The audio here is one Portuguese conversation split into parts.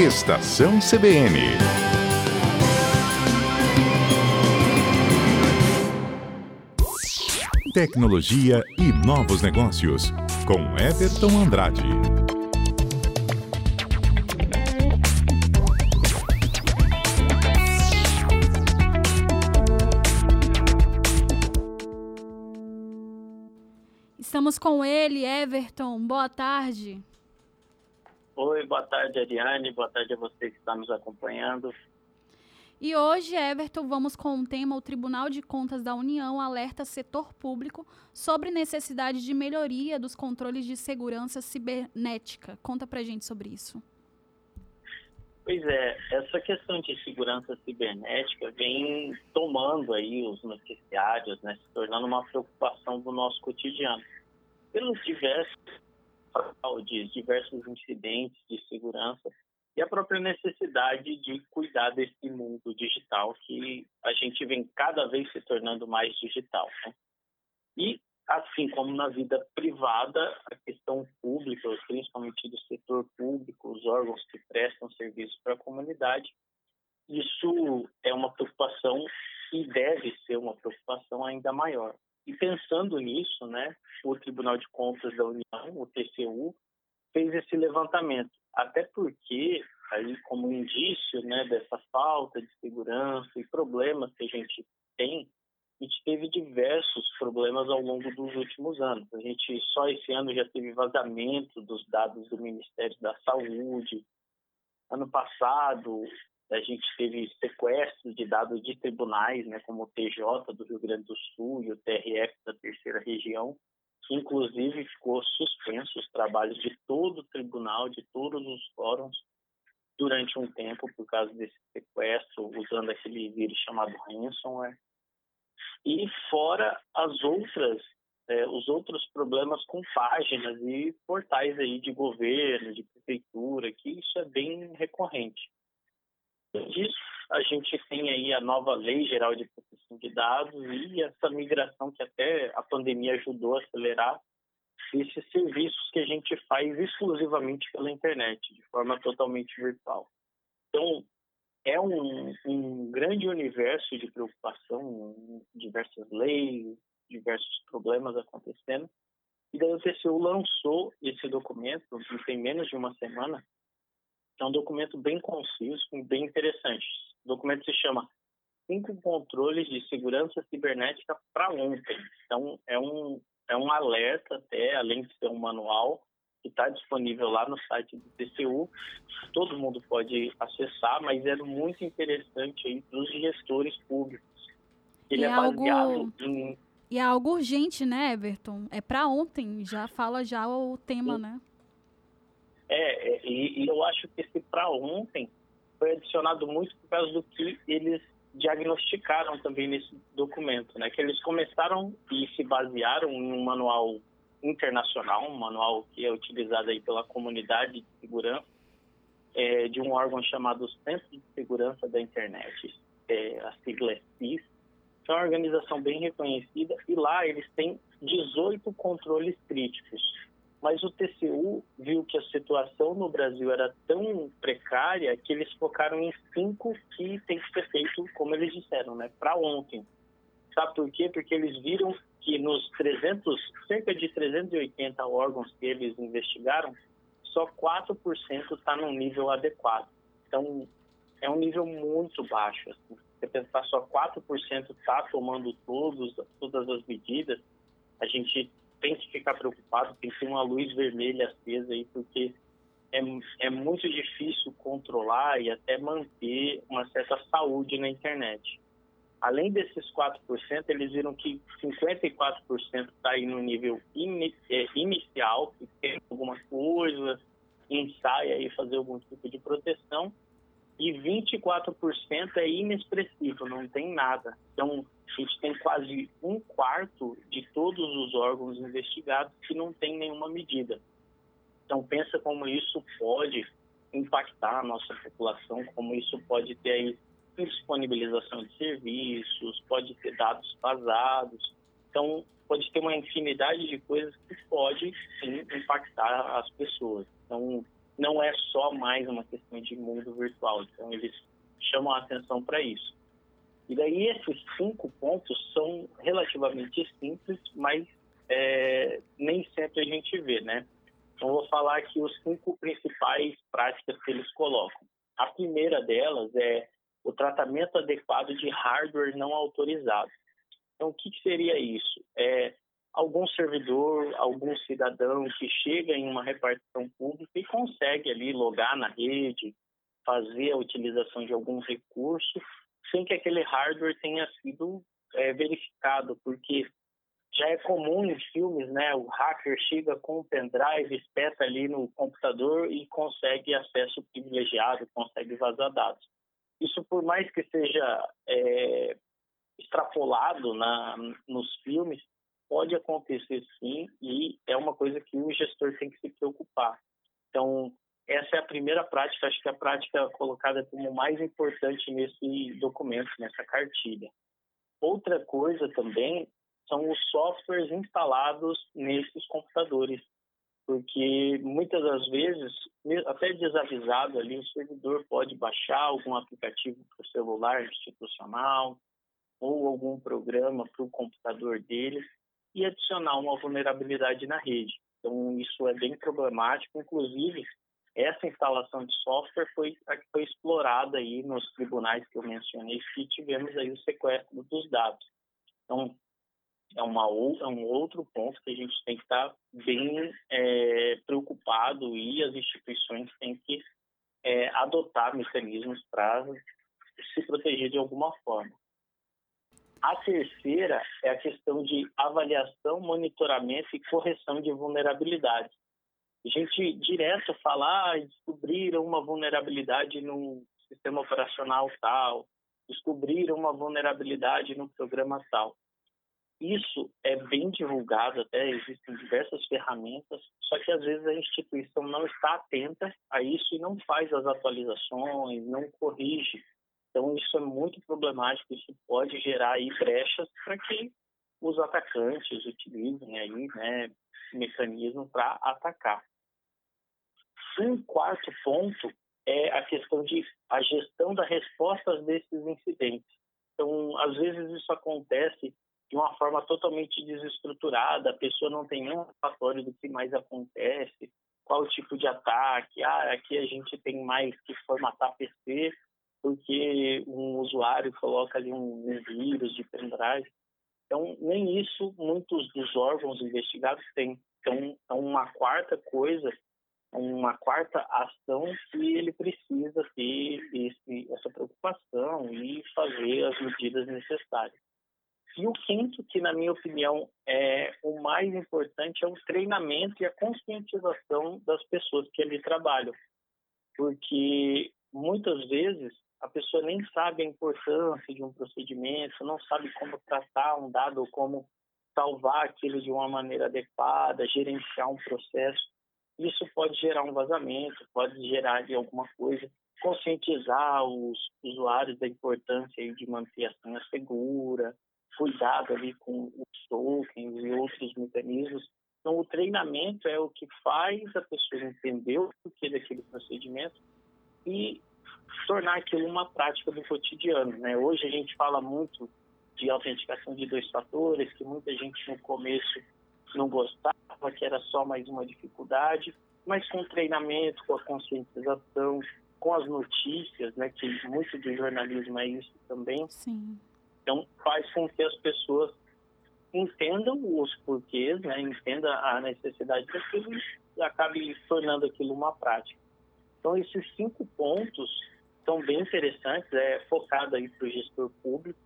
Estação CBN. Tecnologia e novos negócios, com Everton Andrade. Estamos com ele, Everton. Boa tarde. Oi, boa tarde, Ariane. Boa tarde a você que está nos acompanhando. E hoje, Everton, vamos com o tema O Tribunal de Contas da União alerta setor público sobre necessidade de melhoria dos controles de segurança cibernética. Conta pra gente sobre isso. Pois é, essa questão de segurança cibernética vem tomando aí os noticiários, né, se tornando uma preocupação do nosso cotidiano. Pelos diversos fraudes, diversos incidentes de segurança e a própria necessidade de cuidar desse mundo digital que a gente vem cada vez se tornando mais digital. Né? E, assim como na vida privada, a questão pública, principalmente do setor público, os órgãos que prestam serviço para a comunidade, isso é uma preocupação e deve ser uma preocupação ainda maior. E pensando nisso, né, o Tribunal de Contas da União, o TCU, fez esse levantamento. Até porque, aí como indício né, dessa falta de segurança e problemas que a gente tem, a gente teve diversos problemas ao longo dos últimos anos. A gente só esse ano já teve vazamento dos dados do Ministério da Saúde. Ano passado, a gente teve sequestro de dados de tribunais, né, como o TJ do Rio Grande do Sul e o TRF da Terceira Região, que inclusive ficou suspenso os trabalhos de todo o tribunal, de todos os fóruns, durante um tempo por causa desse sequestro, usando aquele vírus chamado ransomware. E fora as outras, é, os outros problemas com páginas e portais aí de governo, de prefeitura, que isso é bem recorrente disso, a gente tem aí a nova Lei Geral de Proteção de Dados e essa migração que até a pandemia ajudou a acelerar esses serviços que a gente faz exclusivamente pela internet, de forma totalmente virtual. Então, é um, um grande universo de preocupação, diversas leis, diversos problemas acontecendo. E daí o TCU lançou esse documento, tem menos de uma semana, é um documento bem conciso e bem interessante. O documento se chama Cinco Controles de Segurança Cibernética para Ontem. Então, é um, é um alerta até, além de ser um manual, que está disponível lá no site do TCU. Todo mundo pode acessar, mas é muito interessante aí para os gestores públicos. Ele e é, é baseado algo... em... E é algo urgente, né, Everton? É para ontem, já fala já o tema, Sim. né? É, é, e, e eu acho que esse para ontem foi adicionado muito por causa do que eles diagnosticaram também nesse documento, né? Que eles começaram e se basearam em um manual internacional, um manual que é utilizado aí pela comunidade de segurança, é, de um órgão chamado Centro de Segurança da Internet, é, a sigla é CIS, que é uma organização bem reconhecida, e lá eles têm 18 controles críticos mas o TCU viu que a situação no Brasil era tão precária que eles focaram em cinco que tem que ser feito, como eles disseram, né, para ontem. Sabe por quê? Porque eles viram que nos 300, cerca de 380 órgãos que eles investigaram, só 4% está num nível adequado. Então, é um nível muito baixo. Assim. Você pensar só 4% está tomando todos, todas as medidas, a gente tem que ficar preocupado, tem que ter uma luz vermelha acesa aí, porque é, é muito difícil controlar e até manter uma certa saúde na internet. Além desses 4%, eles viram que 54% está aí no nível é, inicial, que tem alguma coisa, ensaia aí fazer algum tipo de proteção, e 24% é inexpressivo, não tem nada. Então, a gente tem quase um quarto de todos os órgãos investigados que não tem nenhuma medida. Então, pensa como isso pode impactar a nossa população, como isso pode ter aí de serviços, pode ter dados vazados. Então, pode ter uma infinidade de coisas que pode sim impactar as pessoas. Então, não é só mais uma questão de mundo virtual. Então, eles chamam a atenção para isso. E daí, esses cinco pontos são relativamente simples, mas é, nem sempre a gente vê, né? Então, vou falar aqui os cinco principais práticas que eles colocam. A primeira delas é o tratamento adequado de hardware não autorizado. Então, o que, que seria isso? É algum servidor, algum cidadão que chega em uma repartição pública e consegue ali logar na rede, fazer a utilização de algum recurso, sem que aquele hardware tenha sido é, verificado, porque já é comum em filmes, né? O hacker chega com um pendrive, espeta ali no computador e consegue acesso privilegiado, consegue vazar dados. Isso, por mais que seja é, extrapolado na, nos filmes, pode acontecer sim e é uma coisa que o gestor tem que se preocupar. Então, essa é a primeira prática, acho que é a prática colocada como mais importante nesse documento, nessa cartilha. Outra coisa também são os softwares instalados nesses computadores, porque muitas das vezes, até desavisado ali, o servidor pode baixar algum aplicativo para o celular institucional ou algum programa para o computador dele e adicionar uma vulnerabilidade na rede. Então, isso é bem problemático. Inclusive, essa instalação de software foi a que foi explorada aí nos tribunais que eu mencionei, que tivemos aí o sequestro dos dados. Então, é, uma, é um outro ponto que a gente tem que estar bem é, preocupado e as instituições têm que é, adotar mecanismos para se proteger de alguma forma. A terceira é a questão de avaliação, monitoramento e correção de vulnerabilidades. Gente direto fala, ah, descobriram uma vulnerabilidade no sistema operacional tal, descobriram uma vulnerabilidade no programa tal. Isso é bem divulgado, até existem diversas ferramentas, só que às vezes a instituição não está atenta a isso e não faz as atualizações, não corrige então, isso é muito problemático, isso pode gerar aí brechas para que os atacantes utilizem aí, né, mecanismo para atacar. Um quarto ponto é a questão de a gestão das respostas desses incidentes. Então, às vezes isso acontece de uma forma totalmente desestruturada, a pessoa não tem nenhum relatório do que mais acontece, qual o tipo de ataque, ah, aqui a gente tem mais que formatar PC, porque um usuário coloca ali um, vírus de pendrive. Então, nem isso muitos dos órgãos investigados têm. Então, é uma quarta coisa, uma quarta ação que ele precisa ter esse, essa preocupação e fazer as medidas necessárias. E o quinto, que na minha opinião é o mais importante, é o treinamento e a conscientização das pessoas que ali trabalham. Porque muitas vezes a pessoa nem sabe a importância de um procedimento, não sabe como tratar um dado, como salvar aquilo de uma maneira adequada, gerenciar um processo. Isso pode gerar um vazamento, pode gerar de alguma coisa, conscientizar os usuários da importância de manter a senha segura, cuidado ali com os tokens e outros mecanismos. Então, o treinamento é o que faz a pessoa entender o porquê daquele procedimento e tornar aquilo uma prática do cotidiano. Né? Hoje a gente fala muito de autenticação de dois fatores, que muita gente no começo não gostava, que era só mais uma dificuldade, mas com o treinamento, com a conscientização, com as notícias, né, que muito do jornalismo é isso também. Sim. Então faz com que as pessoas entendam os porquês, né, entendam a necessidade daquilo e acabe tornando aquilo uma prática. Então esses cinco pontos são bem interessantes, é focado aí para o gestor público,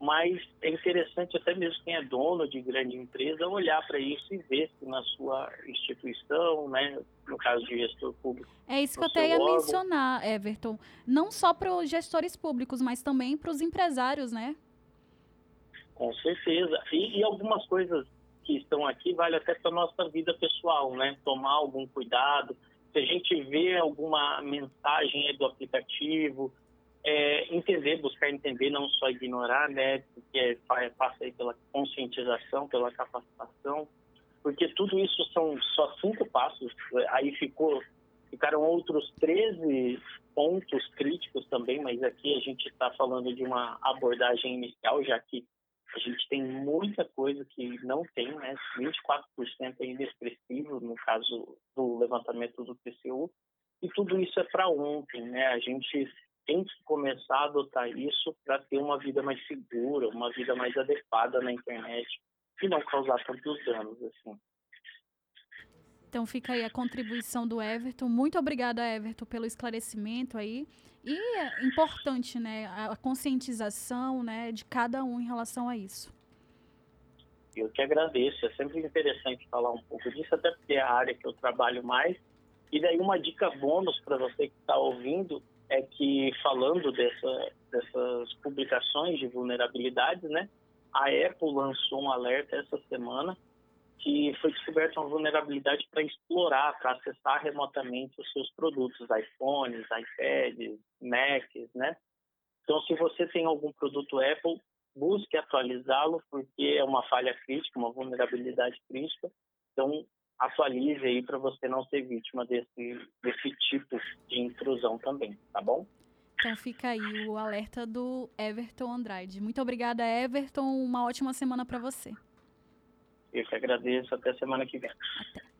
mas é interessante até mesmo quem é dono de grande empresa olhar para isso e ver se na sua instituição, né, no caso de gestor público. É isso que eu até ia órgão, mencionar, Everton. Não só para os gestores públicos, mas também para os empresários, né? Com certeza. E, e algumas coisas que estão aqui vale até para nossa vida pessoal, né? Tomar algum cuidado, se a gente vê alguma mensagem do aplicativo, é, entender, buscar entender, não só ignorar, né, porque é, passa aí pela conscientização, pela capacitação, porque tudo isso são só cinco passos, aí ficou Ficaram outros 13 pontos críticos também, mas aqui a gente está falando de uma abordagem inicial, já que a gente tem muita coisa que não tem, né? 24% ainda expressivo no caso do levantamento do TCU, e tudo isso é para ontem, né? A gente tem que começar a adotar isso para ter uma vida mais segura, uma vida mais adequada na internet e não causar tantos danos assim. Então fica aí a contribuição do Everton. Muito obrigada, Everton, pelo esclarecimento aí. E é importante, né, a conscientização, né, de cada um em relação a isso. Eu que agradeço. É sempre interessante falar um pouco disso, até porque é a área que eu trabalho mais. E daí uma dica bônus para você que está ouvindo é que falando dessa, dessas publicações de vulnerabilidades, né, a Apple lançou um alerta essa semana que foi descoberta uma vulnerabilidade para explorar, para acessar remotamente os seus produtos, iPhones, iPads, Macs, né? Então, se você tem algum produto Apple, busque atualizá-lo, porque é uma falha crítica, uma vulnerabilidade crítica. Então, atualize aí para você não ser vítima desse, desse tipo de intrusão também, tá bom? Então fica aí o alerta do Everton Andrade. Muito obrigada, Everton. Uma ótima semana para você. Eu que agradeço. Até semana que vem. Até.